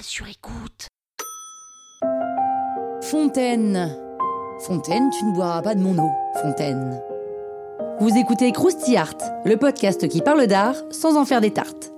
Sur écoute. Fontaine. Fontaine, tu ne boiras pas de mon eau, Fontaine. Vous écoutez Krusty Art, le podcast qui parle d'art sans en faire des tartes.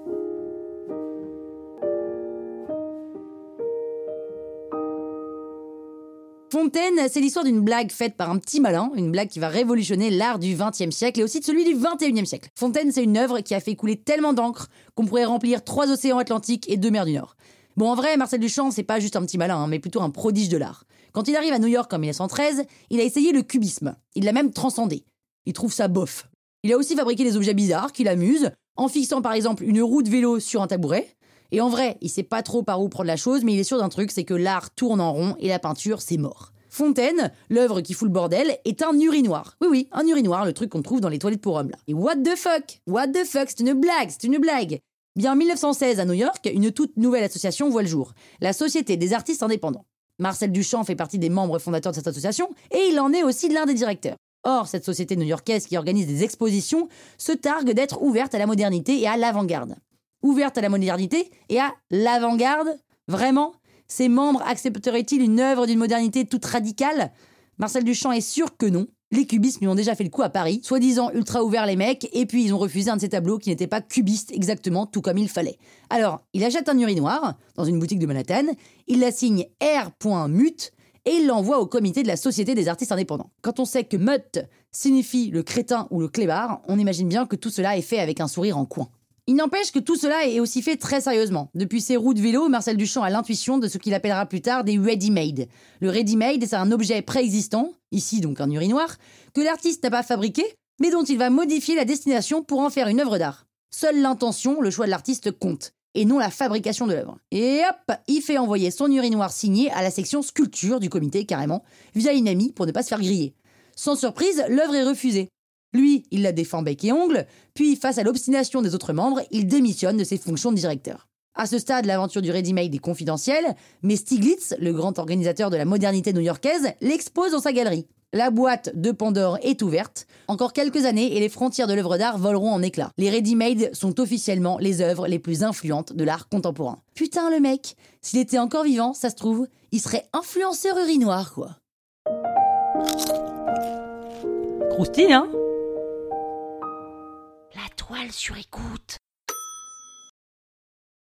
Fontaine, c'est l'histoire d'une blague faite par un petit malin, une blague qui va révolutionner l'art du XXe siècle et aussi de celui du XXIe siècle. Fontaine, c'est une œuvre qui a fait couler tellement d'encre qu'on pourrait remplir trois océans Atlantiques et deux mers du Nord. Bon, en vrai, Marcel Duchamp, c'est pas juste un petit malin, hein, mais plutôt un prodige de l'art. Quand il arrive à New York en 1913, il a essayé le cubisme. Il l'a même transcendé. Il trouve ça bof. Il a aussi fabriqué des objets bizarres qui l'amusent, en fixant par exemple une roue de vélo sur un tabouret. Et en vrai, il sait pas trop par où prendre la chose, mais il est sûr d'un truc, c'est que l'art tourne en rond et la peinture, c'est mort. Fontaine, l'œuvre qui fout le bordel, est un urinoir. Oui, oui, un urinoir, le truc qu'on trouve dans les toilettes pour hommes là. Et what the fuck? What the fuck? C'est une blague, c'est une blague Bien en 1916, à New York, une toute nouvelle association voit le jour, la Société des artistes indépendants. Marcel Duchamp fait partie des membres fondateurs de cette association et il en est aussi l'un des directeurs. Or, cette société new-yorkaise qui organise des expositions se targue d'être ouverte à la modernité et à l'avant-garde. Ouverte à la modernité et à l'avant-garde? Vraiment? Ses membres accepteraient-ils une œuvre d'une modernité toute radicale? Marcel Duchamp est sûr que non. Les cubistes lui ont déjà fait le coup à Paris, soi-disant ultra ouverts les mecs, et puis ils ont refusé un de ses tableaux qui n'était pas cubiste exactement tout comme il fallait. Alors, il achète un urinoir dans une boutique de Manhattan, il la signe R.mut et il l'envoie au comité de la Société des artistes indépendants. Quand on sait que mut signifie le crétin ou le clébard, on imagine bien que tout cela est fait avec un sourire en coin. Il n'empêche que tout cela est aussi fait très sérieusement. Depuis ses roues de vélo, Marcel Duchamp a l'intuition de ce qu'il appellera plus tard des ready-made. Le ready-made, c'est un objet préexistant, ici donc un urinoir, que l'artiste n'a pas fabriqué, mais dont il va modifier la destination pour en faire une œuvre d'art. Seule l'intention, le choix de l'artiste compte, et non la fabrication de l'œuvre. Et hop, il fait envoyer son urinoir signé à la section sculpture du comité carrément, via une amie pour ne pas se faire griller. Sans surprise, l'œuvre est refusée. Lui, il la défend bec et ongle, puis face à l'obstination des autres membres, il démissionne de ses fonctions de directeur. À ce stade, l'aventure du ready-made est confidentielle, mais Stiglitz, le grand organisateur de la modernité new-yorkaise, l'expose dans sa galerie. La boîte de Pandore est ouverte. Encore quelques années et les frontières de l'œuvre d'art voleront en éclats. Les ready-made sont officiellement les œuvres les plus influentes de l'art contemporain. Putain, le mec, s'il était encore vivant, ça se trouve, il serait influenceur urinoir, quoi. Croustille, hein? Sur écoute.